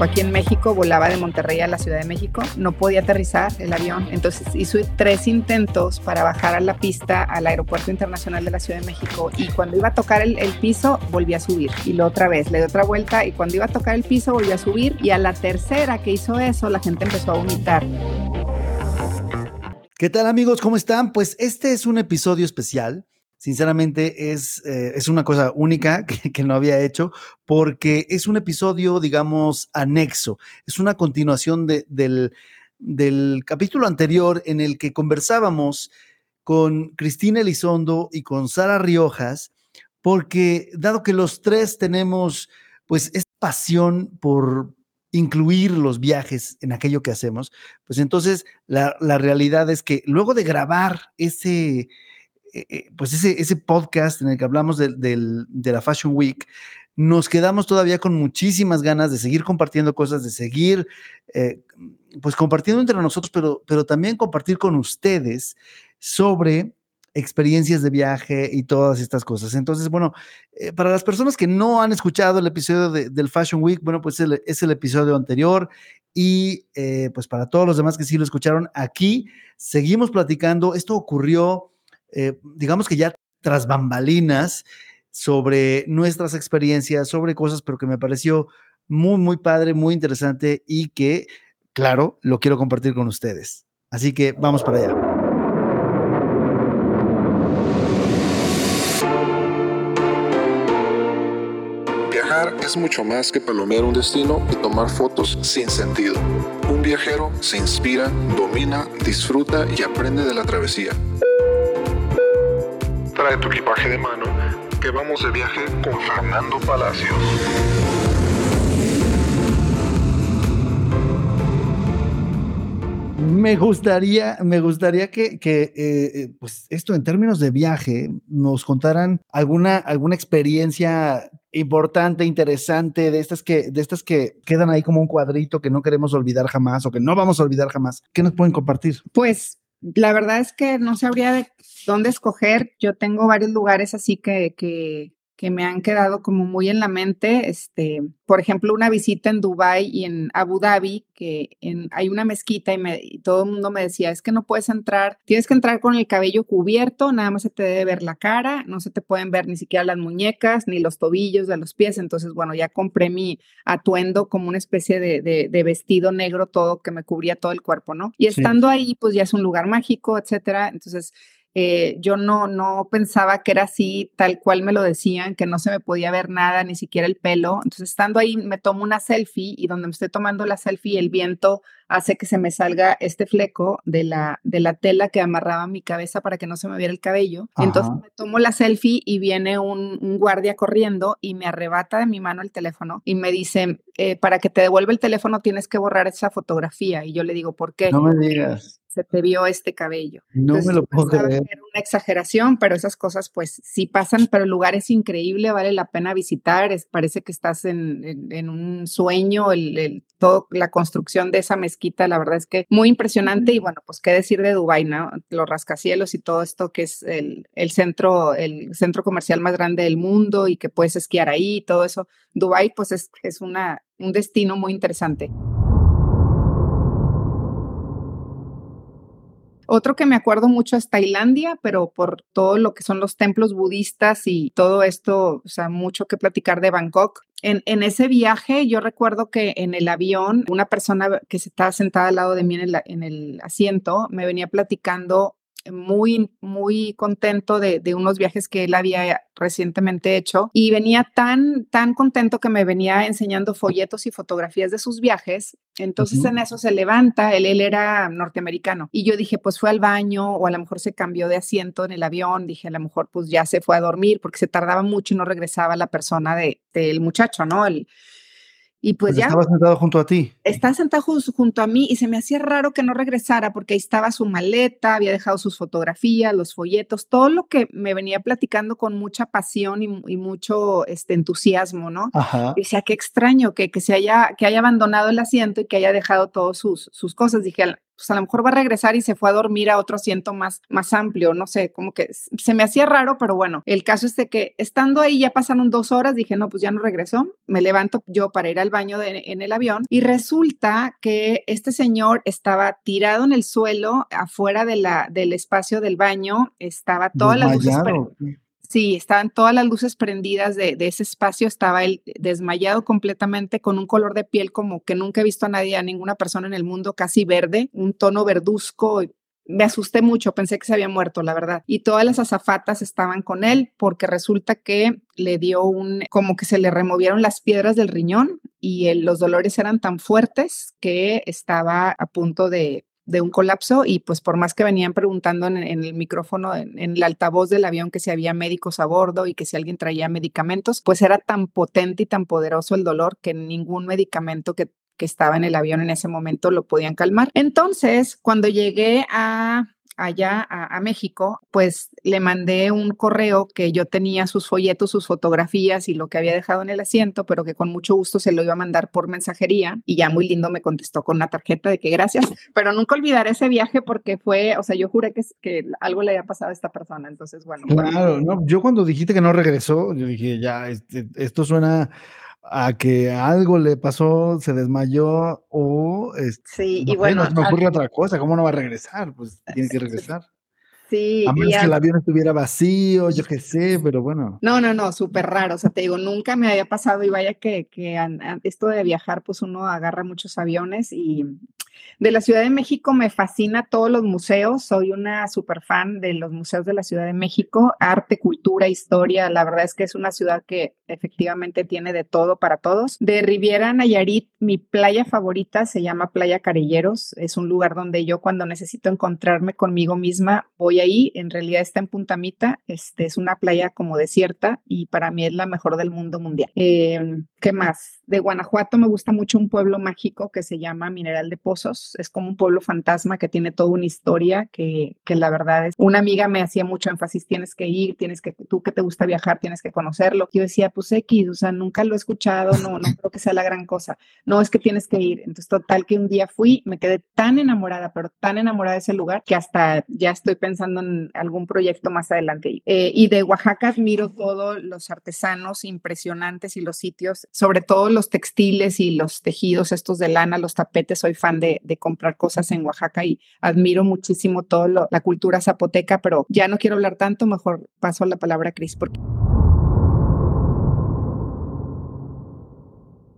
Aquí en México, volaba de Monterrey a la Ciudad de México, no podía aterrizar el avión, entonces hizo tres intentos para bajar a la pista al Aeropuerto Internacional de la Ciudad de México y cuando iba a tocar el, piso volvía a subir y lo otra vez, le dio otra vuelta y cuando iba a tocar el piso volvió a subir y a la tercera que hizo eso la gente empezó a vomitar. ¿Qué tal amigos? ¿Cómo están? Pues este es un episodio especial sinceramente es, eh, es una cosa única que, no había hecho porque es un episodio, digamos, anexo, es una continuación del, del capítulo anterior en el que conversábamos con Cristina Elizondo y con Sara Riojas, porque dado que los tres tenemos pues esta pasión por incluir los viajes en aquello que hacemos, pues entonces la, la realidad es que luego de grabar ese, eh, eh, pues ese, ese podcast en el que hablamos de, de, la Fashion Week, nos quedamos todavía con muchísimas ganas de seguir compartiendo cosas, de seguir eh, pues compartiendo entre nosotros, pero, pero también compartir con ustedes sobre experiencias de viaje y todas estas cosas. Entonces, bueno, para las personas que no han escuchado el episodio del Fashion Week, bueno, pues es el episodio anterior y pues para todos los demás que sí lo escucharon, aquí seguimos platicando. Esto ocurrió eh, digamos que ya tras bambalinas, sobre nuestras experiencias, sobre cosas, pero que me pareció muy, muy padre, muy interesante y que, claro, lo quiero compartir con ustedes. Así que vamos para allá. Viajar es mucho más que palomear un destino y tomar fotos sin sentido. Un viajero se inspira, domina, disfruta y aprende de la travesía trae tu equipaje de mano, que vamos de viaje con Fernando Palacios. Me gustaría, me gustaría que, que eh, eh, pues esto en términos de viaje nos contaran alguna, alguna experiencia importante, interesante, de estas que, de estas que quedan ahí como un cuadrito que no queremos olvidar jamás o que no vamos a olvidar jamás. ¿Qué nos pueden compartir? Pues la verdad es que no sabría de dónde escoger. Yo tengo varios lugares así que, que, que me han quedado como muy en la mente. Este, por ejemplo, una visita en Dubai y en Abu Dhabi, que en, hay una mezquita y, me, todo el mundo me decía, es que no puedes entrar, tienes que entrar con el cabello cubierto, nada más se te debe ver la cara, no se te pueden ver ni siquiera las muñecas, ni los tobillos de los pies. Entonces, bueno, ya compré mi atuendo como una especie de, de, vestido negro todo que me cubría todo el cuerpo, ¿no? Y estando ahí, pues ya es un lugar mágico, etcétera. Entonces, eh, yo no, no pensaba que era así, tal cual me lo decían, que no se me podía ver nada, ni siquiera el pelo. Entonces, estando ahí, me tomo una selfie y donde me estoy tomando la selfie, el viento hace que se me salga este fleco de la, de la tela que amarraba mi cabeza para que no se me viera el cabello. Entonces, me tomo la selfie y viene un, guardia corriendo y me arrebata de mi mano el teléfono y me dice, eh, para que te devuelva el teléfono tienes que borrar esa fotografía. Y yo le digo, ¿por qué? No me digas se te vio este cabello. No me lo puedo creer. una exageración, pero esas cosas pues sí pasan, pero el lugar es increíble, vale la pena visitar, es, parece que estás en, en, un sueño, el, el, todo, la construcción de esa mezquita, la verdad es que muy impresionante y bueno, pues qué decir de Dubái, ¿no? Los rascacielos y todo esto que es el, el centro, el centro comercial más grande del mundo y que puedes esquiar ahí y todo eso. Dubái pues es, es una, un destino muy interesante. Otro que me acuerdo mucho es Tailandia, pero por todo lo que son los templos budistas y todo esto, o sea, mucho que platicar de Bangkok. En, ese viaje, yo recuerdo que en el avión, una persona que se estaba sentada al lado de mí en el asiento me venía platicando muy, muy contento de, de, unos viajes que él había recientemente hecho y venía tan, tan contento que me venía enseñando folletos y fotografías de sus viajes. Entonces en eso se levanta, él, él era norteamericano y yo dije, pues fue al baño o a lo mejor se cambió de asiento en el avión, dije, a lo mejor pues ya se fue a dormir porque se tardaba mucho y no regresaba la persona de, del muchacho, ¿no? El, y pues, pues, ya. Estaba sentado junto a ti. Estaba sentado junto a mí y se me hacía raro que no regresara porque ahí estaba su maleta, había dejado sus fotografías, los folletos, todo lo que me venía platicando con mucha pasión y, mucho este, entusiasmo, ¿no? Ajá. Y decía, qué extraño que, que, se haya, que haya abandonado el asiento y que haya dejado todas sus, sus cosas. Dije, pues a lo mejor va a regresar y se fue a dormir a otro asiento más, más amplio, no sé, como que se me hacía raro, pero bueno, el caso es de que estando ahí ya pasaron dos horas, dije, no, pues ya no regresó, me levanto yo para ir al baño en el avión y resulta que este señor estaba tirado en el suelo afuera de la, del espacio del baño, estaba todas las luces Sí, estaban todas las luces prendidas de, ese espacio, estaba él desmayado completamente con un color de piel como que nunca he visto a nadie, a ninguna persona en el mundo, casi verde, un tono verduzco. Me asusté mucho, pensé que se había muerto, la verdad. Y todas las azafatas estaban con él porque resulta que le dio un, como que se le removieron las piedras del riñón y los dolores eran tan fuertes que estaba a punto de, de un colapso y pues por más que venían preguntando en, el micrófono, en, el altavoz del avión que si había médicos a bordo y que si alguien traía medicamentos, pues era tan potente y tan poderoso el dolor que ningún medicamento que, que estaba en el avión en ese momento lo podían calmar. Entonces, cuando llegué a allá a, México, pues le mandé un correo que yo tenía sus folletos, sus fotografías y lo que había dejado en el asiento, pero que con mucho gusto se lo iba a mandar por mensajería y ya muy lindo me contestó con una tarjeta de que gracias, pero nunca olvidaré ese viaje porque fue, o sea, yo juré que, que algo le había pasado a esta persona, entonces bueno. Claro, no, yo cuando dijiste que no regresó, yo dije, ya, este, esto suena a que algo le pasó, se desmayó o sí, y bueno, no ocurre otra cosa, ¿cómo no va a regresar? Pues tiene que regresar. Sí, a menos que el avión estuviera vacío, yo qué sé, pero bueno. No, no, no, súper raro. O sea, te digo, nunca me había pasado y vaya que, que esto de viajar, pues uno agarra muchos aviones y de la Ciudad de México me fascina todos los museos. Soy una super fan de los museos de la Ciudad de México, arte, cultura, historia. La verdad es que es una ciudad que efectivamente tiene de todo para todos. De Riviera Nayarit, mi playa favorita se llama Playa Carelleros. Es un lugar donde yo cuando necesito encontrarme conmigo misma voy ahí. En realidad está en Puntamita. Este es una playa como desierta y para mí es la mejor del mundo mundial. Eh, ¿Qué más? De Guanajuato me gusta mucho un pueblo mágico que se llama Mineral de Pozos. Es como un pueblo fantasma que tiene toda una historia que, que la verdad es. Una amiga me hacía mucho énfasis, tienes que ir, tienes que, tú que te gusta viajar, tienes que conocerlo. Yo decía, pues X, o sea, nunca lo he escuchado, no, no creo que sea la gran cosa. No, es que tienes que ir. Entonces, total que un día fui, me quedé tan enamorada, pero tan enamorada de ese lugar que hasta ya estoy pensando en algún proyecto más adelante. Eh, y de Oaxaca admiro todos los artesanos impresionantes y los sitios sobre todo los textiles y los tejidos estos de lana, los tapetes, soy fan de, comprar cosas en Oaxaca y admiro muchísimo toda la cultura zapoteca, pero ya no quiero hablar tanto, mejor paso la palabra a Cris. Porque...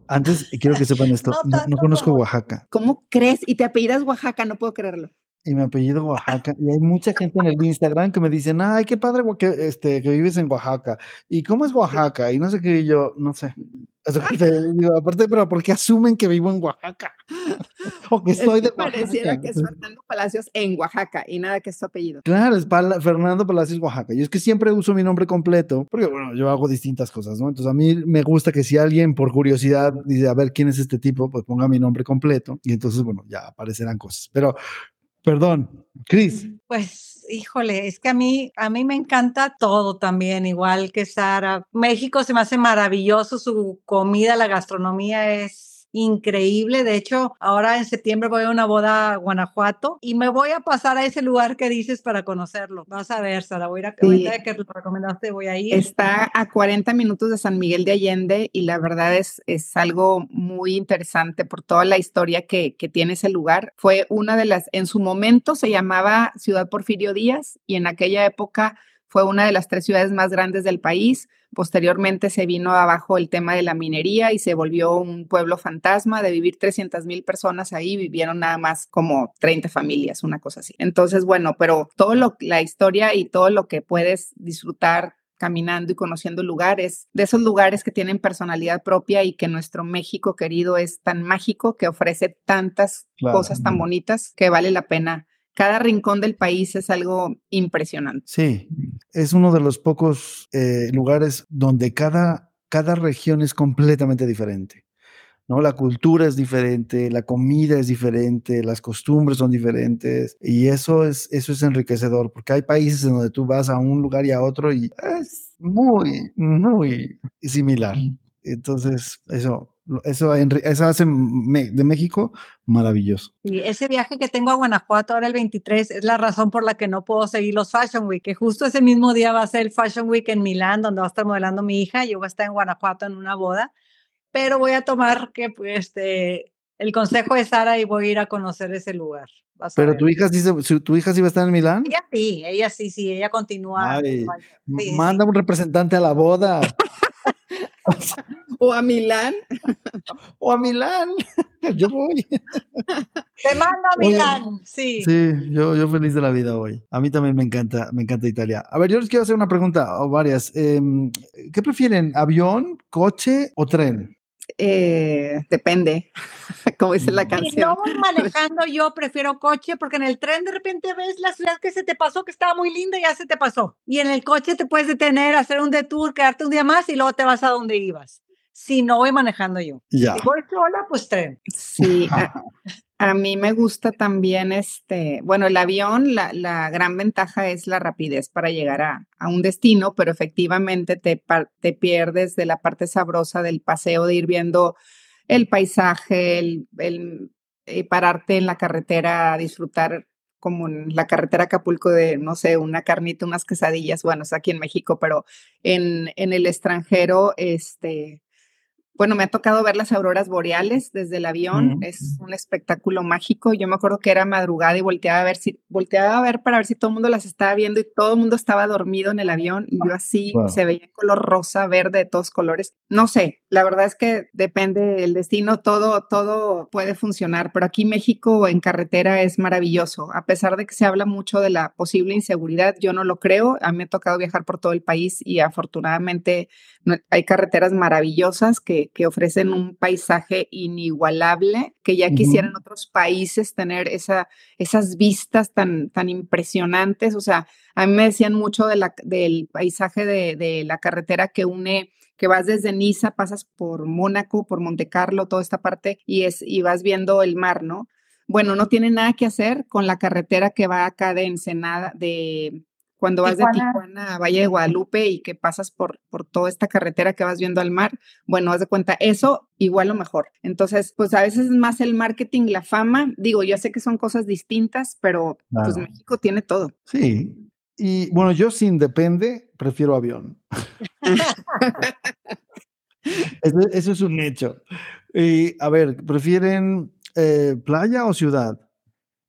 Antes, quiero que sepan esto, no, conozco Oaxaca. ¿Cómo crees? Y te apellidas Oaxaca, no puedo creerlo y mi apellido Oaxaca. Y hay mucha gente en el Instagram que me dicen, ay, qué padre que, este, que vives en Oaxaca. ¿Y cómo es Oaxaca? Y no sé qué, yo, no sé. aparte, pero ¿por qué asumen que vivo en Oaxaca? o que soy de Oaxaca. Pareciera que es Fernando Palacios en Oaxaca y nada que es su apellido. Claro, es Fernando Palacios Oaxaca. Y es que siempre uso mi nombre completo, porque bueno, yo hago distintas cosas, ¿no? Entonces a mí me gusta que si alguien por curiosidad dice, a ver, ¿quién es este tipo? Pues ponga mi nombre completo y entonces, bueno, ya aparecerán cosas. Pero Perdón, Cris. Pues, híjole, es que a mí, a mí me encanta todo también, igual que Sara. México se me hace maravilloso, su comida, la gastronomía es increíble. De hecho, ahora en septiembre voy a una boda a Guanajuato y me voy a pasar a ese lugar que dices para conocerlo. Vas a ver, Sara, voy a ir a que lo recomendaste, voy a ir. Está a 40 minutos de San Miguel de Allende y la verdad es, es algo muy interesante por toda la historia que, que tiene ese lugar. Fue una de las, en su momento se llamaba Ciudad Porfirio Díaz y en aquella época fue una de las tres ciudades más grandes del país. Posteriormente se vino abajo el tema de la minería y se volvió un pueblo fantasma. De vivir 300 mil personas ahí, vivieron nada más como 30 familias, una cosa así. Entonces, bueno, pero todo lo, la historia y todo lo que puedes disfrutar caminando y conociendo lugares, de esos lugares que tienen personalidad propia y que nuestro México querido es tan mágico que ofrece tantas cosas tan bonitas que vale la pena cada rincón del país es algo impresionante. Sí, es uno de los pocos eh, lugares donde cada, cada región es completamente diferente. ¿no? La cultura es diferente, la comida es diferente, las costumbres son diferentes y eso es, eso es enriquecedor porque hay países en donde tú vas a un lugar y a otro y es muy, muy similar. Entonces, eso Eso, eso hace de México maravilloso. Y ese viaje que tengo a Guanajuato ahora el 23 es la razón por la que no puedo seguir los Fashion Week, que justo ese mismo día va a ser el Fashion Week en Milán, donde va a estar modelando mi hija. Yo voy a estar en Guanajuato en una boda, pero voy a tomar que, pues, este, el consejo de Sara y voy a ir a conocer ese lugar. Pero tu hija, sí, tu hija sí va a estar en Milán. Ella sí, ella sí, sí, ella continúa. manda un representante a la boda. o a Milán. o a Milán. Yo voy. Te mando a Milán, sí. Sí, yo, yo feliz de la vida hoy. A mí también me encanta, me encanta Italia. A ver, yo les quiero hacer una pregunta o varias. Em, ¿Qué prefieren, avión, coche o tren? Eh, depende, como dice la canción. Si no voy manejando, yo prefiero coche porque en el tren de repente ves la ciudad que se te pasó, que estaba muy linda y ya se te pasó. Y en el coche te puedes detener, hacer un detour, quedarte un día más y luego te vas a donde ibas. Si no voy manejando yo. Ya. Si voy sola, pues tren. Sí, a mí me gusta también este, bueno, el avión, la, la gran ventaja es la rapidez para llegar a, a un destino, pero efectivamente te, te, pierdes de la parte sabrosa del paseo, de ir viendo el paisaje, el, el eh, pararte en la carretera a disfrutar como en la carretera Acapulco de, no sé, una carnita, unas quesadillas, bueno, es aquí en México, pero en, en el extranjero, este, bueno, me ha tocado ver las auroras boreales desde el avión, es un espectáculo mágico. Yo me acuerdo que era madrugada y volteaba a ver si volteaba a ver para ver si todo el mundo las estaba viendo y todo el mundo estaba dormido en el avión y yo así se veía color rosa, verde, de todos colores. No sé, la verdad es que depende del destino, todo todo puede funcionar, pero aquí México en carretera es maravilloso. A pesar de que se habla mucho de la posible inseguridad, yo no lo creo. A mí me ha tocado viajar por todo el país y afortunadamente hay carreteras maravillosas que, ofrecen un paisaje inigualable, que ya quisieran otros países tener esa, esas vistas tan, tan impresionantes. O sea, a mí me decían mucho de la, del paisaje de, la carretera que une que vas desde Niza, pasas por Mónaco, por Monte Carlo, toda esta parte, y, es, y vas viendo el mar, ¿no? Bueno, no tiene nada que hacer con la carretera que va acá de Ensenada, de, cuando vas de Tijuana a Valle de Guadalupe y que pasas por, por toda esta carretera que vas viendo al mar, bueno, haz de cuenta, eso igual o mejor. Entonces, pues a veces es más el marketing, la fama. Digo, yo sé que son cosas distintas, pero pues México tiene todo. Sí. Y bueno, yo sin depende, prefiero avión. eso, es un hecho. Y a ver, ¿prefieren eh, playa o ciudad?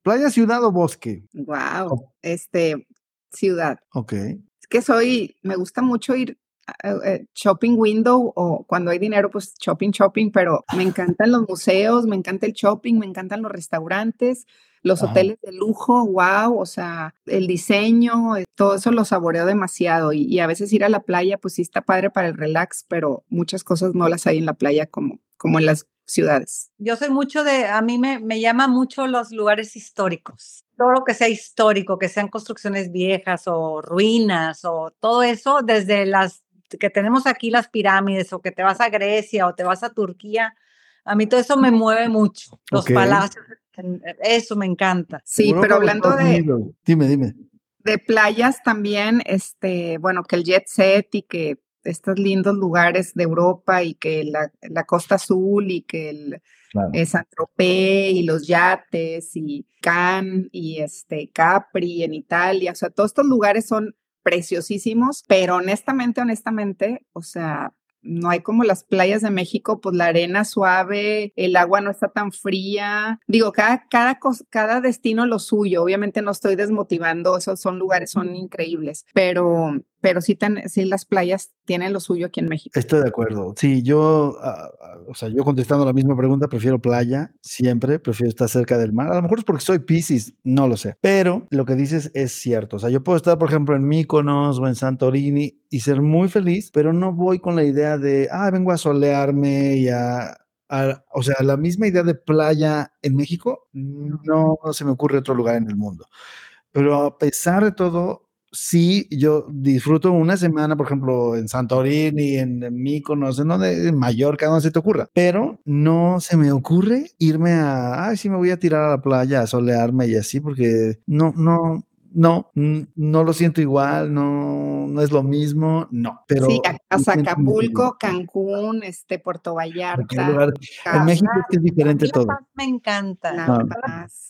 ¿Playa, ciudad o bosque? Wow. Este, ciudad. Ok. Es que soy, me gusta mucho ir uh, shopping window o cuando hay dinero, pues shopping, shopping, pero me encantan los museos, me encanta el shopping, me encantan los restaurantes, los hoteles de lujo, wow, o sea, el diseño, eh, todo eso lo saboreo demasiado y, y, a veces ir a la playa, pues sí está padre para el relax, pero muchas cosas no las hay en la playa como, como en las ciudades. Yo soy mucho de, a mí me, me llama mucho los lugares históricos todo lo que sea histórico, que sean construcciones viejas o ruinas o todo eso, desde las que tenemos aquí las pirámides o que te vas a Grecia o te vas a Turquía, a mí todo eso me mueve mucho. Los palacios, eso me encanta. Sí, pero hablando de... Dime, dime. De playas también, este, bueno, que el jet set y que estos lindos lugares de Europa y que la, la Costa Azul y que el, es San y los yates y Cannes y este Capri en Italia, o sea, todos estos lugares son preciosísimos, pero honestamente, honestamente, o sea, no hay como las playas de México, pues la arena suave, el agua no está tan fría. Digo, cada, cada, cada destino lo suyo. Obviamente no estoy desmotivando, esos son lugares, son increíbles, pero, pero sí, sí las playas tienen lo suyo aquí en México. Estoy de acuerdo. Sí, yo, o sea, yo contestando la misma pregunta, prefiero playa siempre, prefiero estar cerca del mar. A lo mejor es porque soy Pisces, no lo sé. Pero lo que dices es cierto. O sea, yo puedo estar, por ejemplo, en Mykonos o en Santorini y ser muy feliz, pero no voy con la idea de, ah, vengo a solearme y a o sea, la misma idea de playa en México, no, se me ocurre otro lugar en el mundo. Pero a pesar de todo, sí, yo disfruto una semana, por ejemplo, en Santorini, en, en Mykonos, en, donde, en Mallorca, donde se te ocurra. Pero no se me ocurre irme a, ay, sí, me voy a tirar a la playa a solearme y así, porque no, no, no, no lo siento igual, no, no es lo mismo, no. Pero sí, a, Acapulco, Cancún, este, Puerto Vallarta. en México es, diferente todo. me encanta.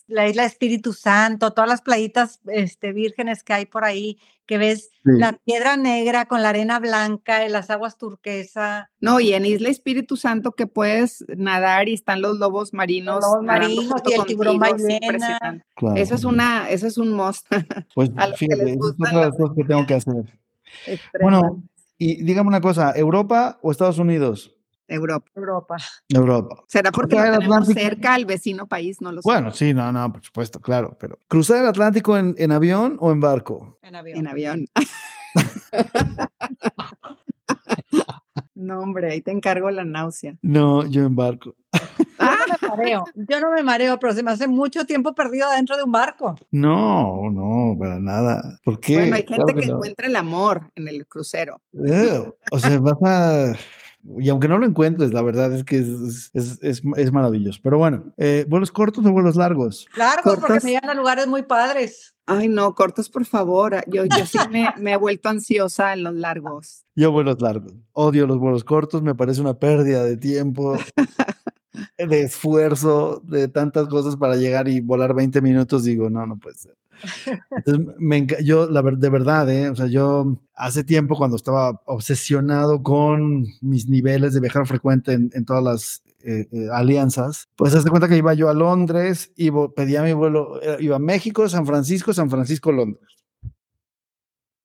La, isla Espíritu Santo, todas las playitas este, vírgenes que hay por ahí, que ves la piedra negra con la arena blanca y las aguas turquesa. No, y en Isla Espíritu Santo que puedes nadar y están los lobos marinos. Los lobos marinos y el tiburón ballena. Eso es una, eso es un most. Pues fíjate, es otra de las cosas que tengo que hacer. Bueno, y dígame una cosa, ¿Europa o Estados Unidos? Europa. Europa. Europa. ¿Será porque lo tenemos cerca al vecino país? No lo sé. Bueno, sí, no, no, por supuesto, claro. Pero ¿cruzar el Atlántico en, en avión o en barco? En avión. En avión. no, hombre, ahí te encargo la náusea. No, yo en barco. Yo no me mareo, yo no me mareo, pero se me hace mucho tiempo perdido dentro de un barco. No, no, para nada. ¿Por qué? Bueno, hay gente que, encuentra el amor en el crucero. o sea, vas a y aunque no lo encuentres, la verdad es que es, es, es, maravilloso. Pero bueno, eh, ¿vuelos cortos o vuelos largos? Largos, porque me llevan a lugares muy padres. Ay, no, cortos, por favor. Yo, yo sí me, me, he vuelto ansiosa en los largos. Yo vuelos largos. Odio los vuelos cortos, me parece una pérdida de tiempo, de esfuerzo, de tantas cosas para llegar y volar 20 minutos. Digo, no, no puede ser. Entonces, me, yo, de verdad, ¿eh? o sea, yo hace tiempo cuando estaba obsesionado con mis niveles de viajar frecuente en, en todas las eh, eh, alianzas, pues hace cuenta que iba yo a Londres y pedía mi vuelo, eh, iba a México, San Francisco, San Francisco, Londres.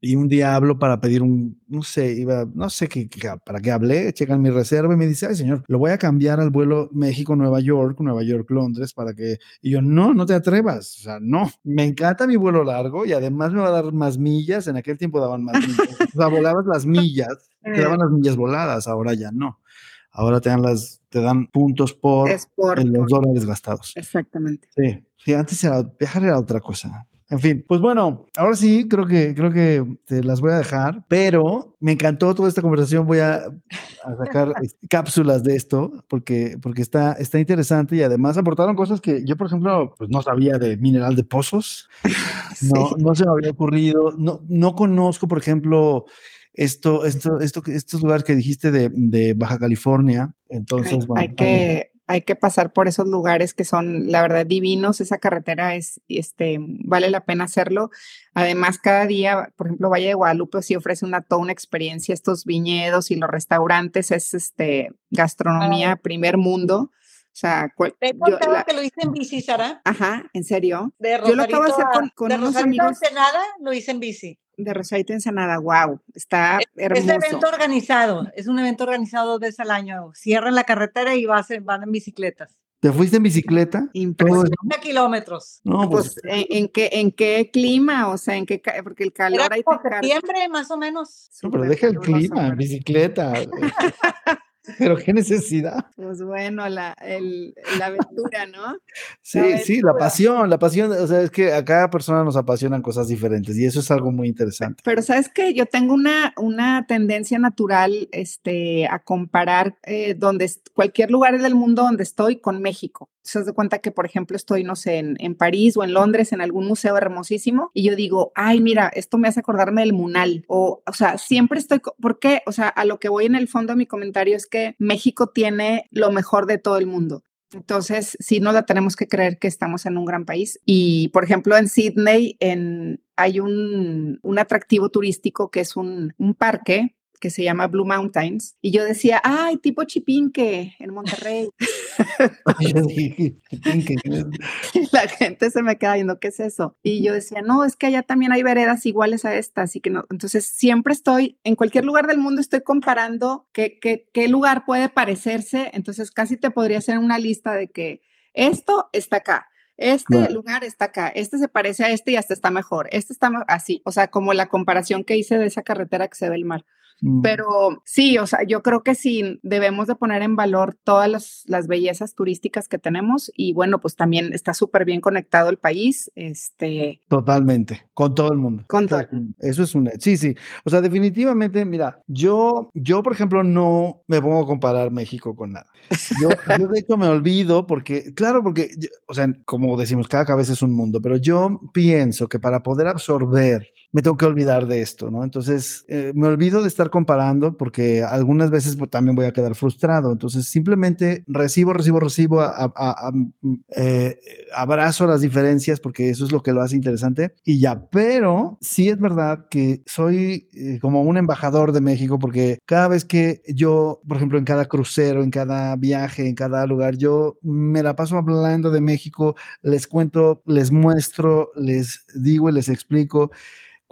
Y un día hablo para pedir un, no sé, iba, no sé qué, para qué hablé, checan mi reserva y me dice, ay señor, lo voy a cambiar al vuelo México-Nueva York, Nueva York-Londres, para que, y yo, no, no te atrevas, o sea, no, me encanta mi vuelo largo y además me va a dar más millas, en aquel tiempo daban más millas, o sea, volabas las millas, te daban las millas voladas, ahora ya no, ahora te dan las, te dan puntos por, los dólares gastados. Exactamente. Sí, sí, antes era, viajar era otra cosa. En fin, pues bueno, ahora sí creo que creo que te las voy a dejar, pero me encantó toda esta conversación. Voy a, sacar cápsulas de esto porque, porque está, está interesante y además aportaron cosas que yo, por ejemplo, pues no sabía de mineral de pozos. No, no se me había ocurrido. No, no conozco, por ejemplo, esto, esto, esto, estos lugares que dijiste de, de Baja California. Entonces, bueno, hay que hay que pasar por esos lugares que son, la verdad, divinos. Esa carretera es, este, vale la pena hacerlo. Además, cada día, por ejemplo, Valle de Guadalupe sí ofrece una toda una experiencia. Estos viñedos y los restaurantes es, este, gastronomía primer mundo. O sea, ¿te he contado que lo hice en bici, Sara? Ajá, ¿en serio? De yo lo acabo de hacer con, con de unos amigos. nada lo hice en bici de Rosarito Ensenada, wow, está hermoso. Es evento organizado, es un evento organizado dos veces al año. Cierran la carretera y vas, van en bicicletas. ¿Te fuiste en bicicleta? Impresionante kilómetros. No, pues, pues ¿en, qué, ¿en qué clima? O sea, ¿en qué? Porque el calor Era ahí te septiembre, más o menos. No, pero deja el clima, en bicicleta. Pero qué necesidad. Pues bueno, la, el, la aventura, ¿no? Sí, sí, la pasión, la pasión, o sea, es que a cada persona nos apasionan cosas diferentes y eso es algo muy interesante. Pero sabes que yo tengo una, una tendencia natural este, a comparar eh, donde, cualquier lugar del mundo donde estoy con México. Se das cuenta que, por ejemplo, estoy, no sé, en, en, París o en Londres, en algún museo hermosísimo, y yo digo, ay, mira, esto me hace acordarme del Munal. O, o sea, siempre estoy, ¿por qué? O sea, a lo que voy en el fondo de mi comentario es que México tiene lo mejor de todo el mundo. Entonces, sí, no la tenemos que creer que estamos en un gran país. Y, por ejemplo, en Sydney en, hay un, un atractivo turístico que es un, un parque que se llama Blue Mountains. Y yo decía, ay, tipo Chipinque en Monterrey. la gente se me queda viendo, ¿qué es eso? Y yo decía, no, es que allá también hay veredas iguales a esta, así que no. Entonces, siempre estoy, en cualquier lugar del mundo estoy comparando qué, qué, qué lugar puede parecerse. Entonces, casi te podría hacer una lista de que esto está acá, este lugar está acá, este se parece a este y hasta está mejor, este está así, o sea, como la comparación que hice de esa carretera que se ve el mar. Mm. Pero sí, o sea, yo creo que sí debemos de poner en valor todas las, las bellezas turísticas que tenemos y bueno, pues también está súper bien conectado el país. Este, Totalmente, con todo el mundo. Con todo. Eso es un sí, sí. O sea, definitivamente, mira, yo, yo, por ejemplo, no me pongo a comparar México con nada. Yo, yo de hecho me olvido porque, claro, porque, yo- o sea, como decimos, cada cabeza es un mundo, pero yo pienso que para poder absorber me tengo que olvidar de esto, ¿no? Entonces, eh, me olvido de estar comparando porque algunas veces pues, también voy a quedar frustrado. Entonces, simplemente recibo, recibo, recibo, a- a- a- a- eh, abrazo las diferencias porque eso es lo que lo hace interesante y ya. Pero sí es verdad que soy eh, como un embajador de México porque cada vez que yo, por ejemplo, en cada crucero, en cada viaje, en cada lugar, yo me la paso hablando de México, les cuento, les muestro, les digo y les explico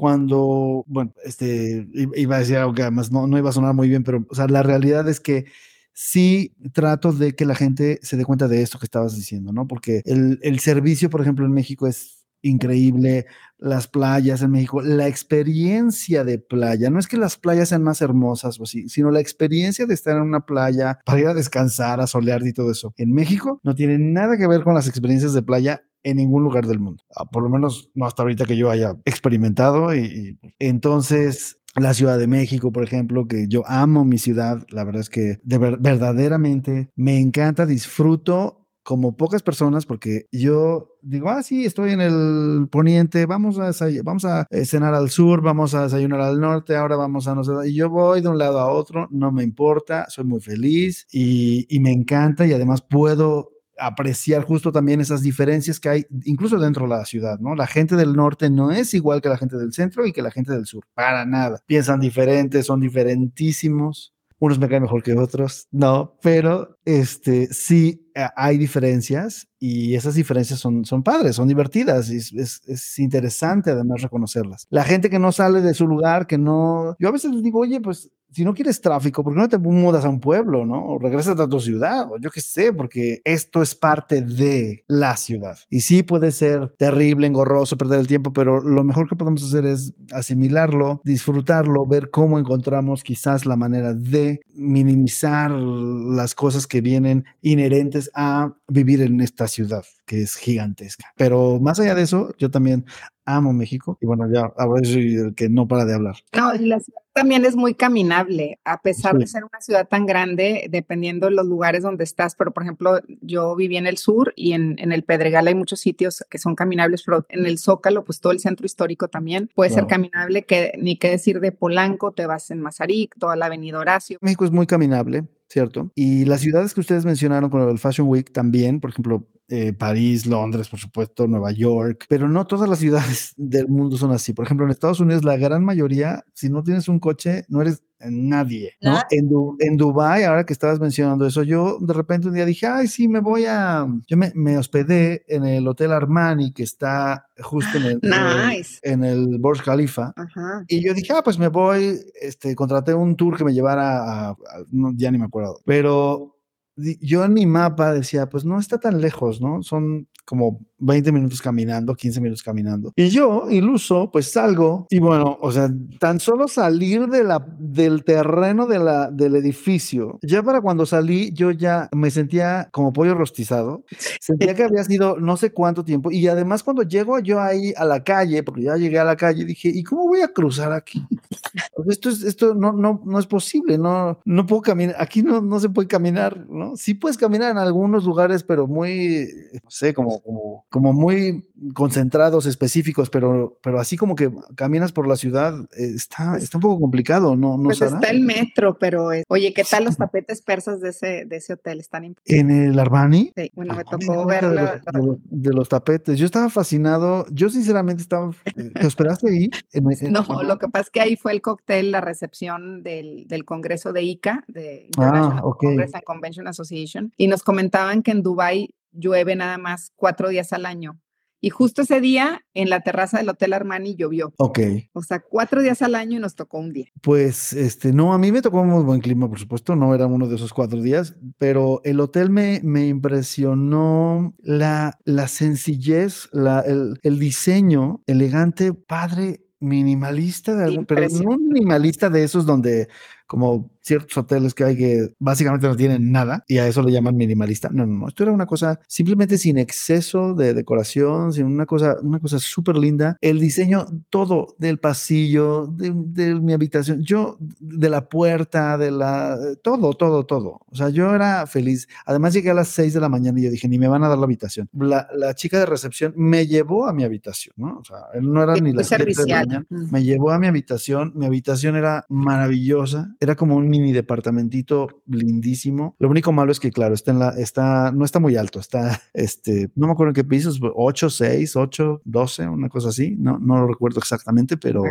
cuando, bueno, este, iba a decir algo que además no, no iba a sonar muy bien, pero, o sea, la realidad es que sí trato de que la gente se dé cuenta de esto que estabas diciendo, ¿no? Porque el, el servicio, por ejemplo, en México es increíble, las playas en México, la experiencia de playa, no es que las playas sean más hermosas o así, sino la experiencia de estar en una playa para ir a descansar, a solearte y todo eso. En México no tiene nada que ver con las experiencias de playa en ningún lugar del mundo, Ah, por lo menos no hasta ahorita que yo haya experimentado y, y entonces la Ciudad de México, por ejemplo, que yo amo mi ciudad, la verdad es que de ver- verdaderamente me encanta, disfruto como pocas personas porque yo digo, ah, sí, estoy en el poniente, vamos a, vamos a eh, cenar al sur, vamos a desayunar al norte, ahora vamos a no sé, dónde", y yo voy de un lado a otro, no me importa, soy muy feliz y, y me encanta y además puedo apreciar justo también esas diferencias que hay incluso dentro de la ciudad, ¿no? La gente del norte no es igual que la gente del centro y que la gente del sur, para nada. Piensan diferentes, son diferentísimos. Unos me caen mejor que otros, no, pero este sí hay diferencias y esas diferencias son, son padres, son divertidas y es, es, es interesante además reconocerlas. La gente que no sale de su lugar, que no, yo a veces les digo, oye, pues si no quieres tráfico, ¿por qué no te mudas a un pueblo, no? O regresas a tu ciudad, o yo qué sé, porque esto es parte de la ciudad. Y sí puede ser terrible, engorroso, perder el tiempo, pero lo mejor que podemos hacer es asimilarlo, disfrutarlo, ver cómo encontramos quizás la manera de minimizar las cosas que vienen inherentes a vivir en esta ciudad, que es gigantesca. Pero más allá de eso, yo también amo México y bueno, ya ahora soy el que no para de hablar. No, y la ciudad también es muy caminable, a pesar de ser una ciudad tan grande, dependiendo de los lugares donde estás. Pero, por ejemplo, yo viví en el sur y en, en el Pedregal hay muchos sitios que son caminables, pero en el Zócalo, pues todo el centro histórico también puede ser caminable, que ni qué decir de Polanco, te vas en Mazarik, toda la avenida Horacio. México es muy caminable, ¿cierto? Y las ciudades que ustedes mencionaron con el Fashion Week también, por ejemplo, eh, París, Londres, por supuesto, Nueva York, pero no todas las ciudades del mundo son así. Por ejemplo, en Estados Unidos, la gran mayoría, si no tienes un coche, no eres nadie, ¿no? En, Du- en Dubái, ahora que estabas mencionando eso, yo de repente un día dije, ay, sí, me voy a, yo me, me hospedé en el Hotel Armani, que está justo en el, Nice. en el Burj Khalifa. Ajá. Y yo dije, ah, pues me voy, este, contraté un tour que me llevara a, a- no, ya ni me acuerdo, pero yo en mi mapa decía, pues no está tan lejos, ¿no? Son como 20 minutos caminando, 15 minutos caminando. Y yo, iluso, pues salgo y bueno, o sea, tan solo salir de la, del terreno de la, del edificio, ya para cuando salí, yo ya me sentía como pollo rostizado, sentía que había sido no sé cuánto tiempo y además cuando llego yo ahí a la calle, porque ya llegué a la calle, dije, ¿y cómo voy a cruzar aquí? Esto es, esto no, no, no es posible, no, no puedo caminar, aquí no, no se puede caminar, ¿no? Sí puedes caminar en algunos lugares, pero muy, no sé, como, como, como muy concentrados, específicos, pero, pero así como que caminas por la ciudad, eh, está, está un poco complicado, ¿no? ¿No Pues Sara? está el metro, pero es- oye, ¿qué tal los tapetes persas de ese, de ese hotel? Están En el Armani. sí, Bueno, me Ah, tocó de verlo. los, de los- de los tapetes. Yo estaba fascinado. Yo sinceramente estaba. eh, ¿Te hospedaste ahí? En- en- No, lo que pasa es que ahí fue el cóctel, la recepción del, del Congreso de ICA, de Ah, International. Congress and Convention Association, y nos comentaban que en Dubai llueve nada más cuatro días al año. Y justo ese día, en la terraza del Hotel Armani, llovió. Ok. O sea, cuatro días al año y nos tocó un día. Pues este, no, a mí me tocó muy buen clima, por supuesto, no era uno de esos cuatro días, pero el hotel me, me impresionó la, la sencillez, la, el, el diseño elegante, padre. minimalista de algún, pero no un minimalista de esos donde como ciertos hoteles que hay que básicamente no tienen nada y a eso le llaman minimalista. No, no, no. Esto era una cosa simplemente sin exceso de decoración, sin una cosa, una cosa súper linda. El diseño todo del pasillo, de, de, mi habitación, yo, de la puerta, de la, todo, todo, todo. O sea, yo era feliz. Además llegué a las 6 de la mañana y yo dije, ni me van a dar la habitación. La, la chica de recepción me llevó a mi habitación, ¿no? O sea, él no era ni la servicial. Me llevó a mi habitación. Mi habitación era maravillosa era como un mini departamentito lindísimo. Lo único malo es que, claro, está en la, está, no está muy alto, está, este, no me acuerdo en qué pisos, 8, 6, 8, 12, una cosa así. No, no lo recuerdo exactamente, pero,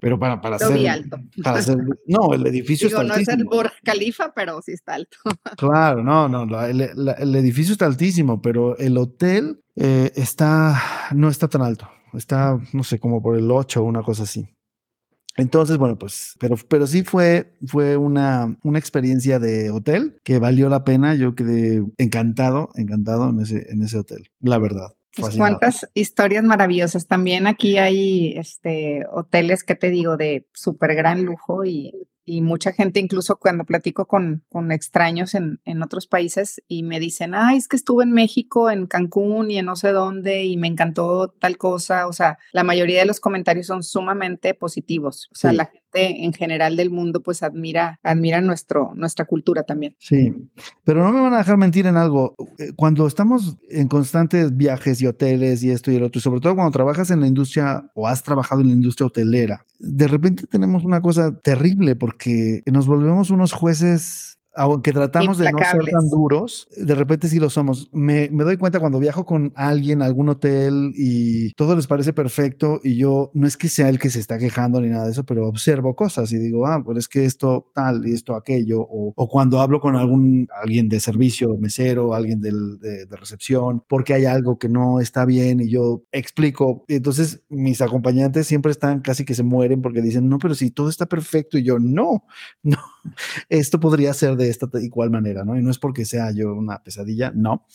pero para, para hacer, alto. Para hacer, no, el edificio Digo, está no altísimo. es el Burj Khalifa, pero sí está alto. Claro, no, no, la, el, edificio está altísimo, pero el hotel eh, está, no está tan alto. Está, no sé, como por el 8 o una cosa así. Entonces, bueno, pues, pero, pero sí fue, fue una, una experiencia de hotel que valió la pena. Yo quedé encantado, encantado en ese, en ese hotel, la verdad. Pues cuántas historias maravillosas. También aquí hay este hoteles que te digo de súper gran lujo y, y, mucha gente, incluso cuando platico con, con extraños en, en, otros países y me dicen, ay, es que estuve en México, en Cancún y en no sé dónde y me encantó tal cosa. O sea, la mayoría de los comentarios son sumamente positivos. O sea, sí. la gente en general del mundo pues admira, admira nuestro, nuestra cultura también. Sí, pero no me van a dejar mentir en algo. Cuando estamos en constantes viajes y hoteles y esto y el otro, y sobre todo cuando trabajas en la industria o has trabajado en la industria hotelera, de repente tenemos una cosa terrible porque nos volvemos unos jueces aunque tratamos de no ser tan duros, de repente sí lo somos. Me, me, doy cuenta cuando viajo con alguien a algún hotel y todo les parece perfecto y yo no es que sea el que se está quejando ni nada de eso, pero observo cosas y digo, ah, pues es que esto tal y esto aquello. O, o cuando hablo con algún alguien de servicio, mesero, alguien del, de, de, recepción, porque hay algo que no está bien y yo explico. Entonces mis acompañantes siempre están casi que se mueren porque dicen, no, pero si todo está perfecto y yo no, no, esto podría ser de esta igual manera, ¿no? Y no es porque sea yo una pesadilla, no.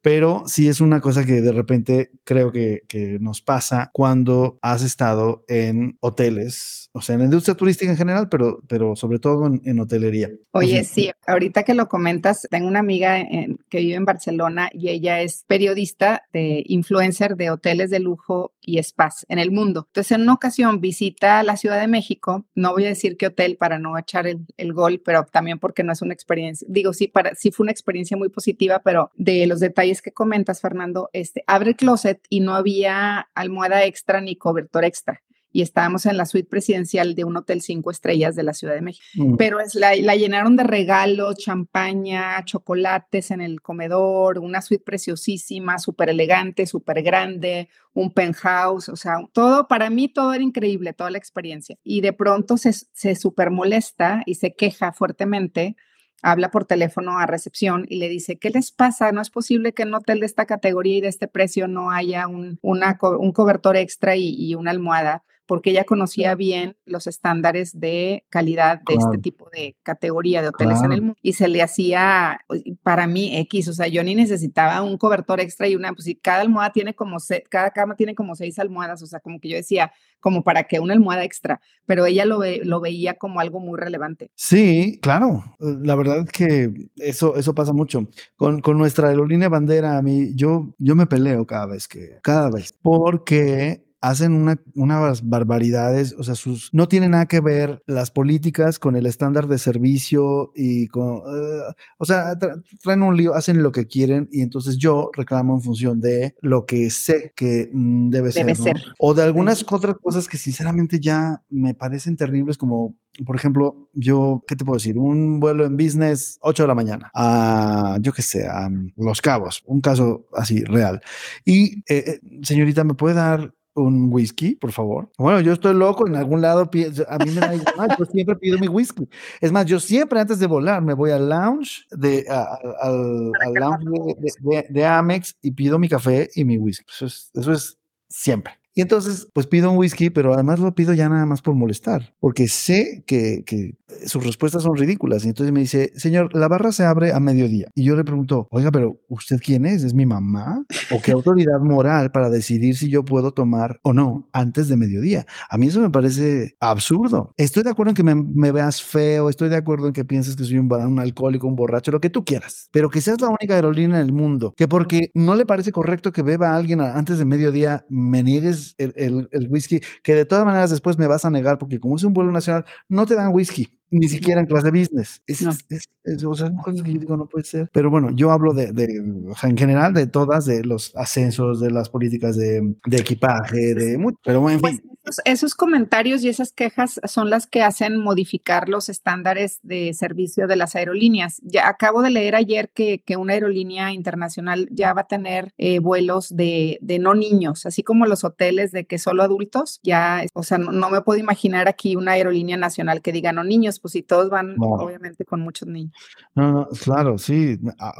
Pero sí es una cosa que de repente creo que, que nos pasa cuando has estado en hoteles, o sea, en la industria turística en general, pero, pero sobre todo en, en hotelería. Oye, sí, ahorita que lo comentas, tengo una amiga en, que vive en Barcelona y ella es periodista de influencer de hoteles de lujo y spas en el mundo. Entonces, en una ocasión visita la Ciudad de México, no voy a decir qué hotel para no echar el, el gol, pero también porque no es una experiencia, digo, sí, para, sí fue una experiencia muy positiva, pero de los detalles que comentas, Fernando, este, abre el closet y no había almohada extra ni cobertor extra. Y estábamos en la suite presidencial de un hotel cinco estrellas de la Ciudad de México. Mm. Pero es la, la, llenaron de regalos, champaña, chocolates en el comedor, una suite preciosísima, súper elegante, súper grande, un penthouse, o sea, todo, para mí todo era increíble, toda la experiencia. Y de pronto se, se súper molesta y se queja fuertemente habla por teléfono a recepción y le dice, ¿qué les pasa? No es posible que en un hotel de esta categoría y de este precio no haya un, una, un cobertor extra y, y, una almohada, porque ella conocía bien los estándares de calidad de claro. este tipo de categoría de hoteles claro. en el mundo y se le hacía para mí X, o sea, yo ni necesitaba un cobertor extra y una, pues si cada almohada tiene como, se, cada cama tiene como seis almohadas, o sea, como que yo decía, como para que una almohada extra, pero ella lo, ve, lo veía como algo muy relevante. Sí, claro, la verdad es que eso, eso pasa mucho. Con, con nuestra aerolínea bandera, a mí, yo, yo me peleo cada vez que, cada vez, porque hacen una, unas barbaridades, o sea, sus, no tiene nada que ver las políticas con el estándar de servicio y con, uh, o sea, tra traen un lío, hacen lo que quieren y entonces yo reclamo en función de lo que sé que mm, debe, debe ser, ¿no? ser, O de algunas otras cosas que sinceramente ya me parecen terribles como por ejemplo, yo, ¿qué te puedo decir? Un vuelo en business, 8 de la mañana, a, yo qué sé, a Los Cabos, un caso así real. Y, eh, señorita, ¿me puede dar un whisky, por favor. Bueno, yo estoy loco, en algún lado, a mí me da igual, yo siempre pido mi whisky. Es más, yo siempre antes de volar me voy al lounge de, a, a, al, lounge de, de, de, Amex y pido mi café y mi whisky. Eso es, eso es siempre. Y entonces, pues pido un whisky, pero además lo pido ya nada más por molestar, porque sé que, que sus respuestas son ridículas. Y entonces me dice, señor, la barra se abre a mediodía. Y yo le pregunto, oiga, pero ¿usted quién es? ¿Es mi mamá? ¿O qué autoridad moral para decidir si yo puedo tomar o no antes de mediodía? A mí eso me parece absurdo. Estoy de acuerdo en que me, veas feo, estoy de acuerdo en que pienses que soy un, un, alcohólico, un borracho, lo que tú quieras, pero que seas la única aerolínea en el mundo, que porque no le parece correcto que beba a alguien antes de mediodía, me niegues el, el whisky, que de todas maneras después me vas a negar porque como es un vuelo nacional, no te dan whisky ni siquiera en clase de business. Es, no. es, o sea, cosas que yo digo, no puede ser. Pero bueno, yo hablo de, de o sea, en general, de todas, de los ascensos, de las políticas de, de equipaje, de mucho, pero en pues fin. Esos, esos, comentarios y esas quejas son las que hacen modificar los estándares de servicio de las aerolíneas. Ya acabo de leer ayer que, que una aerolínea internacional ya va a tener eh, vuelos de, de, no niños, así como los hoteles de que solo adultos, ya, o sea, no, no me puedo imaginar aquí una aerolínea nacional que diga no niños pues si todos van, no. obviamente, con muchos niños. No, no, claro, sí.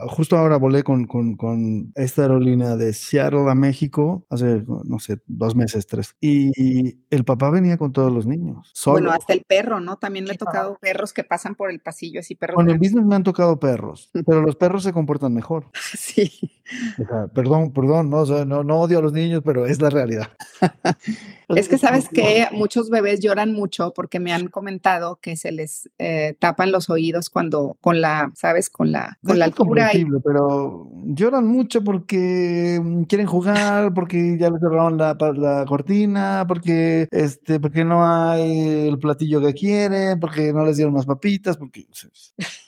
Justo ahora volé con, con, con, esta aerolínea de Seattle a México hace, no sé, dos meses, tres. Y el papá venía con todos los niños. Solo. Bueno, hasta el perro, ¿no? También le he tocado perros que pasan por el pasillo, así perros. Con el business me han tocado perros, pero los perros se comportan mejor. Sí. O sea, perdón, perdón, no, o sea, no, no odio a los niños, pero es la realidad. es que sabes que muchos bebés lloran mucho porque me han comentado que se les eh, tapan los oídos cuando con la, sabes, con la, con es la altura. Y... Pero lloran mucho porque quieren jugar, porque ya les cerraron la, la, cortina, porque este, porque no hay el platillo que quieren, porque no les dieron más papitas, porque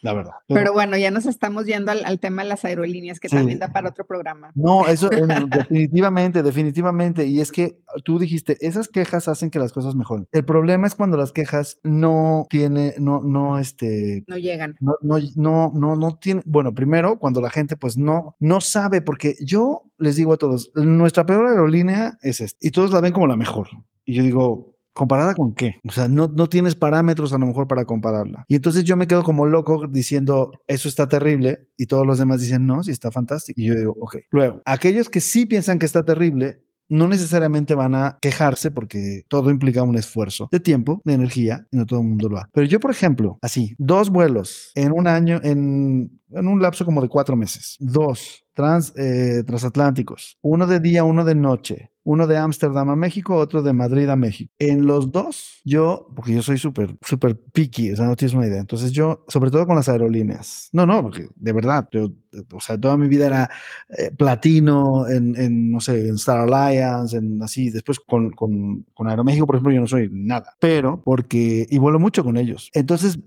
la verdad. Pero, pero bueno, ya nos estamos yendo al, al, tema de las aerolíneas que sí. también da para otro programa. No, eso definitivamente, definitivamente. Y es que tú dijiste, esas quejas hacen que las cosas mejoren. El problema es cuando las quejas no tiene, no, no, este. No llegan. No, no, no, no, no tiene. Bueno, primero, cuando la gente, pues no, no sabe, porque yo les digo a todos, nuestra peor aerolínea es esta, y todos la ven como la mejor. Y yo digo, ¿Comparada con qué? O sea, no, no tienes parámetros a lo mejor para compararla. Y entonces yo me quedo como loco diciendo, eso está terrible, y todos los demás dicen, no, sí está fantástico. Y yo digo, ok. Luego, aquellos que sí piensan que está terrible, no necesariamente van a quejarse porque todo implica un esfuerzo de tiempo, de energía, y no todo el mundo lo va. Pero yo, por ejemplo, así, dos vuelos en un año, en, en un lapso como de cuatro meses, dos trans, eh, transatlánticos, uno de día, uno de noche, uno de Ámsterdam a México, otro de Madrid a México. En los dos, yo, porque yo soy súper, súper picky, o sea, no tienes una idea. Entonces yo, sobre todo con las aerolíneas, no, no, porque de verdad, yo, o sea, toda mi vida era eh, platino en, en, no sé, en Star Alliance, en así, después con, con, con Aeroméxico, por ejemplo, yo no soy nada, pero porque, y vuelo mucho con ellos. Entonces,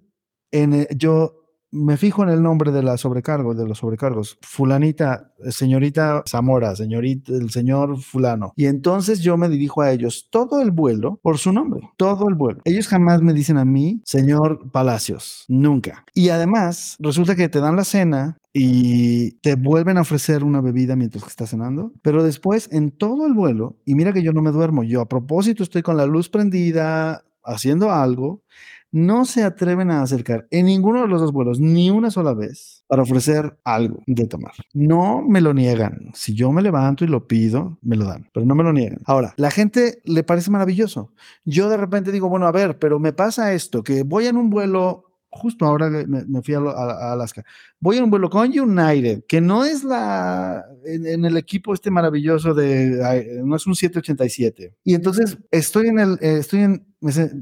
en, eh, yo me fijo en el nombre de la sobrecargo, de los sobrecargos. Fulanita, señorita Zamora, señorita, el señor fulano. Y entonces yo me dirijo a ellos todo el vuelo por su nombre, todo el vuelo. Ellos jamás me dicen a mí, señor Palacios, nunca. Y además, resulta que te dan la cena y te vuelven a ofrecer una bebida mientras que estás cenando, pero después en todo el vuelo, y mira que yo no me duermo, yo a propósito estoy con la luz prendida, haciendo algo, no se atreven a acercar en ninguno de los dos vuelos ni una sola vez para ofrecer algo de tomar. No me lo niegan. Si yo me levanto y lo pido, me lo dan, pero no me lo niegan. Ahora, la gente le parece maravilloso. Yo de repente digo, bueno, a ver, pero me pasa esto, que voy en un vuelo justo ahora me, me fui a, a, Alaska. Voy en un vuelo con United, que no es la en, en, el equipo este maravilloso de no es un 787. Y entonces estoy en el estoy en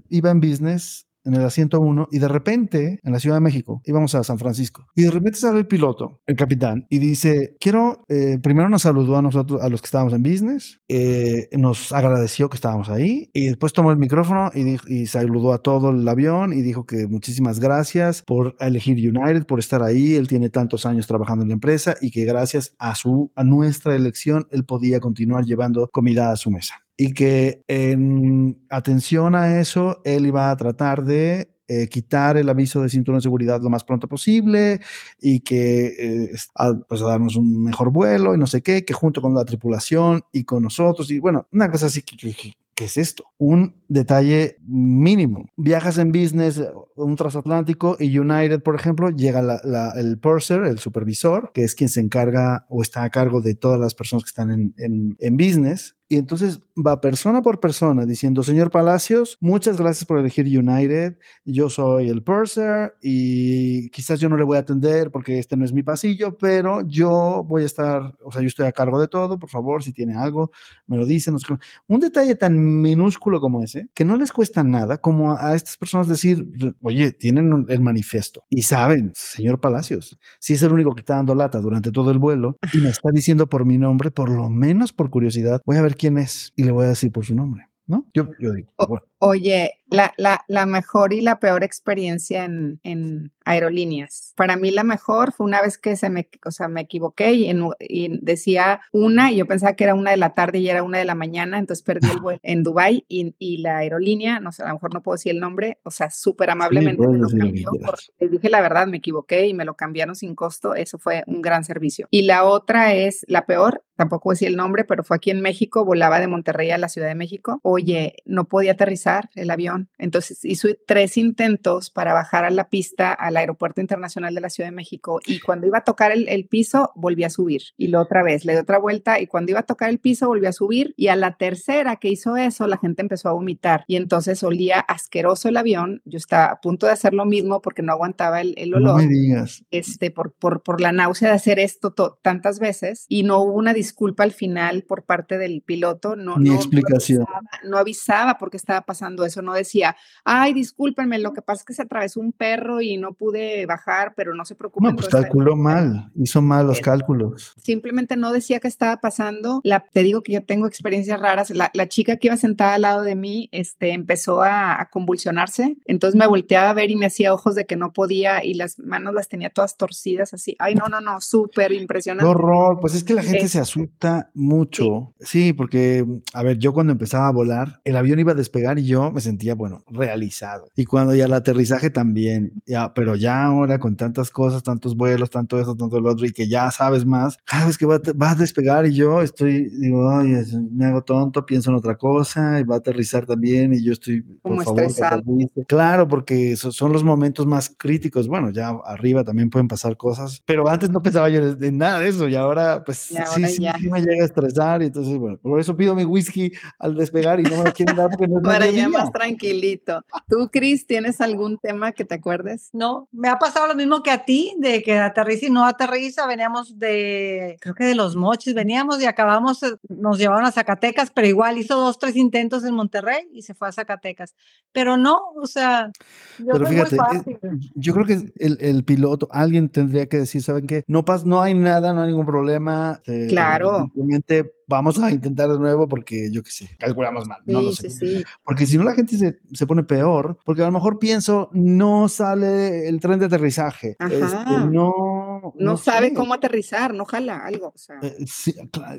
iba en business en el asiento 1 y de repente en la Ciudad de México íbamos a San Francisco y de repente sale el piloto, el capitán, y dice, quiero, eh, primero nos saludó a nosotros, a los que estábamos en business, eh, nos agradeció que estábamos ahí y después tomó el micrófono y, dijo, y saludó a todo el avión y dijo que muchísimas gracias por elegir United, por estar ahí, él tiene tantos años trabajando en la empresa y que gracias a, su, a nuestra elección él podía continuar llevando comida a su mesa y que en atención a eso, él iba a tratar de eh, quitar el aviso de cinturón de seguridad lo más pronto posible y que eh, a, pues a darnos un mejor vuelo y no sé qué, que junto con la tripulación y con nosotros y bueno, una cosa así que, que, que ¿Qué es esto? Un detalle mínimo. Viajas en business, un transatlántico y United, por ejemplo, llega la, la, el purser, el supervisor, que es quien se encarga o está a cargo de todas las personas que están en, en, en business, y entonces va persona por persona diciendo, señor Palacios, muchas gracias por elegir United, yo soy el purser y quizás yo no le voy a atender porque este no es mi pasillo, pero yo voy a estar, o sea, yo estoy a cargo de todo, por favor, si tiene algo, me lo dicen. Un detalle tan minúsculo como ese, que no les cuesta nada como a estas personas decir, oye, tienen el manifiesto y saben, señor Palacios, si es el único que está dando lata durante todo el vuelo y me está diciendo por mi nombre, por lo menos por curiosidad, voy a ver quién es y le voy a decir por su nombre, ¿no? Yo, yo digo, bueno. Oye, la, la, la, mejor y la peor experiencia en, en, aerolíneas. Para mí la mejor fue una vez que se me, o sea, me equivoqué y, en, y, decía una y yo pensaba que era una de la tarde y era una de la mañana, entonces perdí el vuelo en Dubai y, y, la aerolínea, no sé, a lo mejor no puedo decir el nombre, o sea, súper amablemente sí, me lo cambió. Les dije la verdad, me equivoqué y me lo cambiaron sin costo. Eso fue un gran servicio. Y la otra es la peor, tampoco voy a decir el nombre, pero fue aquí en México, volaba de Monterrey a la Ciudad de México. Oye, no podía aterrizar el avión. Entonces hizo tres intentos para bajar a la pista al Aeropuerto Internacional de la Ciudad de México y cuando iba a tocar el, el piso volví a subir y lo otra vez, le dio otra vuelta y cuando iba a tocar el piso volvió a subir y a la tercera que hizo eso la gente empezó a vomitar y entonces olía asqueroso el avión. Yo estaba a punto de hacer lo mismo porque no aguantaba el, el olor. No me digas. Este, por, por, por la náusea de hacer esto tantas veces y no hubo una disculpa al final por parte del piloto. No, Ni no, explicación. No avisaba, no avisaba porque estaba pasando eso, no decía, ay, discúlpenme, lo que pasa es que se atravesó un perro y no pude bajar, pero no se preocupen. No, pues calculó mal, hizo mal los cálculos. Simplemente no decía qué estaba pasando. La, te digo que yo tengo experiencias raras. La, la, chica que iba sentada al lado de mí este, empezó a, a, convulsionarse, entonces me volteaba a ver y me hacía ojos de que no podía y las manos las tenía todas torcidas así. Ay, no, no, no, súper impresionante. Horror, pues es que la gente eh, se asusta mucho. Sí. sí, porque, a ver, yo cuando empezaba a volar, el avión iba a despegar y yo me sentía, bueno, realizado. Y cuando ya el aterrizaje también, ya, pero ya ahora con tantas cosas, tantos vuelos, tanto eso, tanto lo otro, y que ya sabes más, cada vez que va, va a despegar y yo estoy, digo, ay, me hago tonto, pienso en otra cosa, y va a aterrizar también, y yo estoy, por Como favor, estresado. claro, porque esos son los momentos más críticos. Bueno, ya arriba también pueden pasar cosas, pero antes no pensaba yo en nada de eso, y ahora, pues, Y ahora sí, sí, ya. sí me llega a estresar, y entonces, bueno, por eso pido mi whisky al despegar y no me lo quieren dar porque no es. ya más tranquilito. ¿Tú, Cris, tienes algún tema que te acuerdes? No, me ha pasado lo mismo que a ti, de que aterriza y no aterriza. Veníamos de, creo que de los mochis, veníamos y acabamos, eh, nos llevaron a Zacatecas, pero igual hizo dos, tres intentos en Monterrey y se fue a Zacatecas. Pero no, o sea, yo Pero fíjate, muy fácil. yo creo que el, el piloto, alguien tendría que decir, ¿saben qué? No, pas, no hay nada, no hay ningún problema. eh, Claro. Simplemente vamos a intentar de nuevo porque yo qué sé, calculamos mal. Sí, no lo sé. sí. Porque si no, la gente se, se pone peor, porque a lo mejor pienso, no sale el tren de aterrizaje. Este, no, No, sabe sé. cómo aterrizar, no jala algo. O sea, Eh, sí,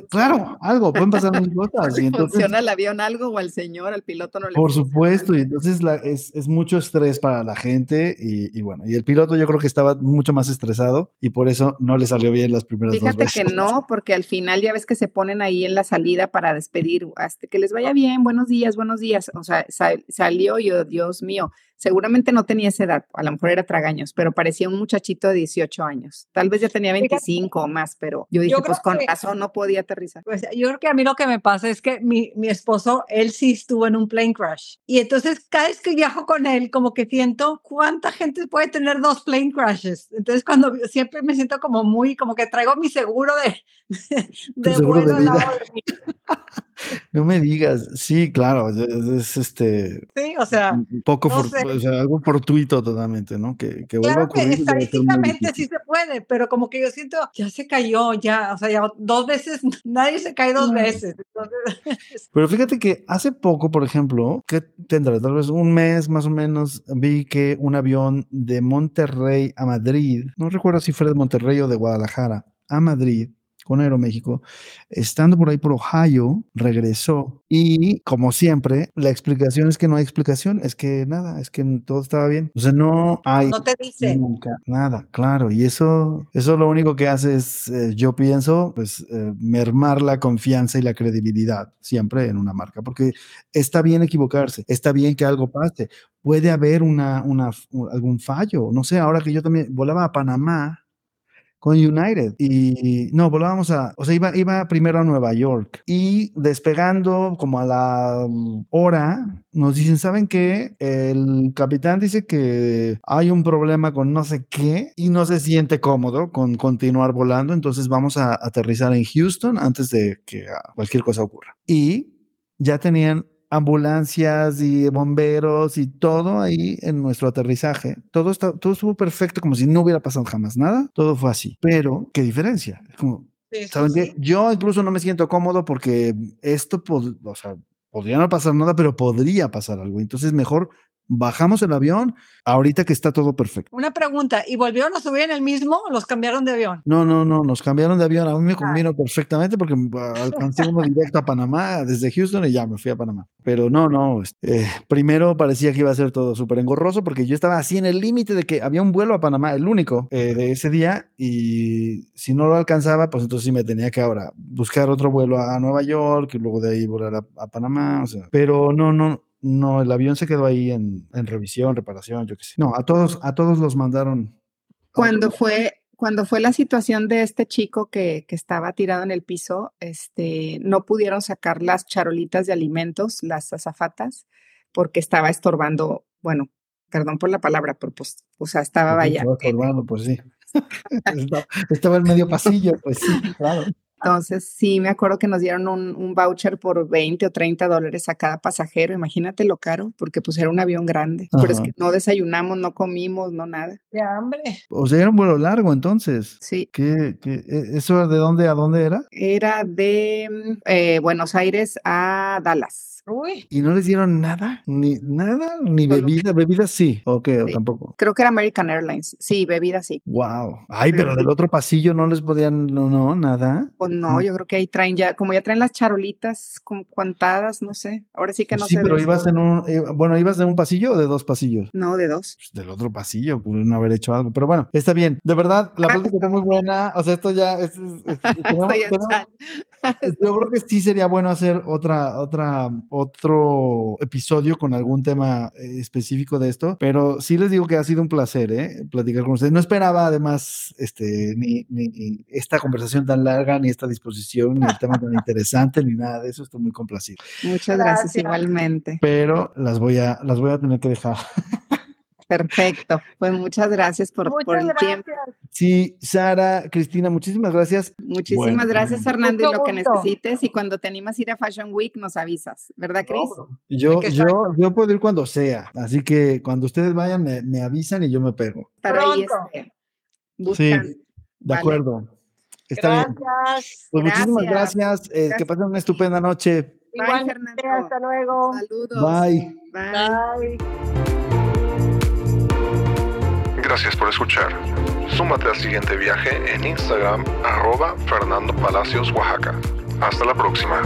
claro, algo, pueden pasar mil cosas. si funciona el avión algo o al señor, al piloto no le Por supuesto, y entonces la- es, es mucho estrés para la gente y, y bueno, y el piloto yo creo que estaba mucho más estresado y por eso no le salió bien las primeras Fíjate dos que veces. no, porque al final ya ves que se ponen ahí en la salida para despedir, hasta que les vaya bien, buenos días, buenos días. O sea, sal- salió yo, Dios mío, seguramente no tenía esa edad, a lo mejor era tragaños, pero parecía un muchachito de 18 años. Tal vez ya tenía Fíjate. 25 o más, pero yo dije, Yo pues con que- razón no podía aterrizar. Pues yo creo que a mí lo que me pasa es que mi, mi esposo, él sí estuvo en un plane crash. Y entonces cada vez que viajo con él, como que siento cuánta gente puede tener dos plane crashes. Entonces cuando siempre me siento como muy, como que traigo mi seguro de, de seguro de vuelo al vida. No me digas, sí, claro, es, es, este Sí, o sea, un poco, no for- sé. o sea, algo fortuito totalmente, ¿no? Que, que vuelva a claro que ocurrir. muy estadísticamente sí se puede, pero como que yo siento, ya se cayó, ya, o sea, ya dos veces, nadie se cae dos veces. Entonces, Pero fíjate que hace poco, por ejemplo, que tendrá tal vez un mes más o menos, vi que un avión de Monterrey a Madrid, no recuerdo si fue de Monterrey o de Guadalajara, a Madrid, con Aeroméxico, estando por ahí por Ohio, regresó y como siempre, la explicación es que no hay explicación, es que nada, es que todo estaba bien. O sea, no hay no te dice. Nunca, nada, claro. Y eso, eso lo único que hace es, eh, yo pienso, pues eh, mermar la confianza y la credibilidad siempre en una marca, porque está bien equivocarse, está bien que algo pase, puede haber una, una, un- algún fallo. No sé, ahora que yo también volaba a Panamá con United. Y no, volábamos a, o sea, iba, iba primero a Nueva York y despegando como a la mm, hora, nos dicen, ¿saben qué? El capitán dice que hay un problema con no sé qué y no se siente cómodo con continuar volando, entonces vamos a aterrizar en Houston antes de que cualquier cosa ocurra. Y ya tenían ambulancias y bomberos y todo ahí en nuestro aterrizaje. Todo, está, todo estuvo perfecto, como si no hubiera pasado jamás nada. Todo fue así. Pero, ¿qué diferencia? Es como, ¿saben qué? Yo incluso no me siento cómodo porque esto, o sea, podría no pasar nada, pero podría pasar algo. Entonces, mejor bajamos el avión ahorita que está todo perfecto. Una pregunta, ¿y volvieron a subir en el mismo o los cambiaron de avión? No, no, no, nos cambiaron de avión. A mí me convino perfectamente porque alcancé uno directo a Panamá desde Houston y ya me fui a Panamá. Pero no, no, eh, primero parecía que iba a ser todo súper engorroso porque yo estaba así en el límite de que había un vuelo a Panamá, el único eh, de ese día, y si no lo alcanzaba, pues entonces sí me tenía que ahora buscar otro vuelo a Nueva York y luego de ahí volar a, a Panamá, o sea, pero no, no, no, el avión se quedó ahí en, revisión, reparación, yo qué sé. No, a todos, a todos los mandaron. Cuando fue, cuando fue la situación de este chico que, que, estaba tirado en el piso, este, no pudieron sacar las charolitas de alimentos, las azafatas, porque estaba estorbando, bueno, perdón por la palabra, pero pues, o sea, estaba vaya. Estaba estorbando, pues sí. estaba en medio pasillo, pues sí, claro. Entonces, sí, me acuerdo que nos dieron un, voucher por 20 o 30 dólares a cada pasajero. Imagínate lo caro, porque pues era un avión grande. Pero es que no desayunamos, no comimos, no nada. De hambre. O sea, era un vuelo largo entonces. Sí. ¿Qué, qué, e, eso de dónde a dónde era? Era de mm, eh, Buenos Aires a Dallas. Uy. ¿Y no les dieron nada? Ni nada, ni bebida, bebida sí, o qué, tampoco. Creo que era American Airlines. Sí, bebida sí. Wow. Ay, pero del otro pasillo no les podían, no, no, nada. Pues no, yo creo que ahí traen ya, como ya traen las charolitas con cuantadas, no sé. Ahora sí que no sé. Sí, pero ibas en un, eh, bueno, ibas de un pasillo o de dos pasillos. No, de dos. Pues del otro pasillo, pudieron haber hecho algo. Pero bueno, está bien. De verdad, la plática está muy buena. O sea, esto ya es, yo creo que sí sería bueno hacer otra, otra, otro episodio con algún tema eh, específico de esto, pero sí les digo que ha sido un placer, ¿eh? Platicar con ustedes. No esperaba además este, ni, ni, esta conversación tan larga, ni esta disposición, ni el tema tan interesante, ni nada de eso. Estoy muy complacido. Muchas gracias, igualmente. Pero las voy a, las voy a tener que dejar. Perfecto. Pues muchas gracias por, por el tiempo. Sí, Sara, Cristina, muchísimas gracias. Muchísimas gracias, Fernando, y lo que necesites. Y cuando te animas a ir a Fashion Week, nos avisas, ¿verdad, Cris? yo, yo, yo puedo ir cuando sea. Así que cuando ustedes vayan, me, avisan y yo me pego. Para ahí este, Sí, de acuerdo. Está gracias. bien. Pues muchísimas gracias. Eh, que pasen una estupenda noche. Bye, Fernando. Hasta luego. Saludos. Bye. Bye. Gracias por escuchar. Súmate al siguiente viaje en Instagram arroba Fernando Palacios, Oaxaca. Hasta la próxima.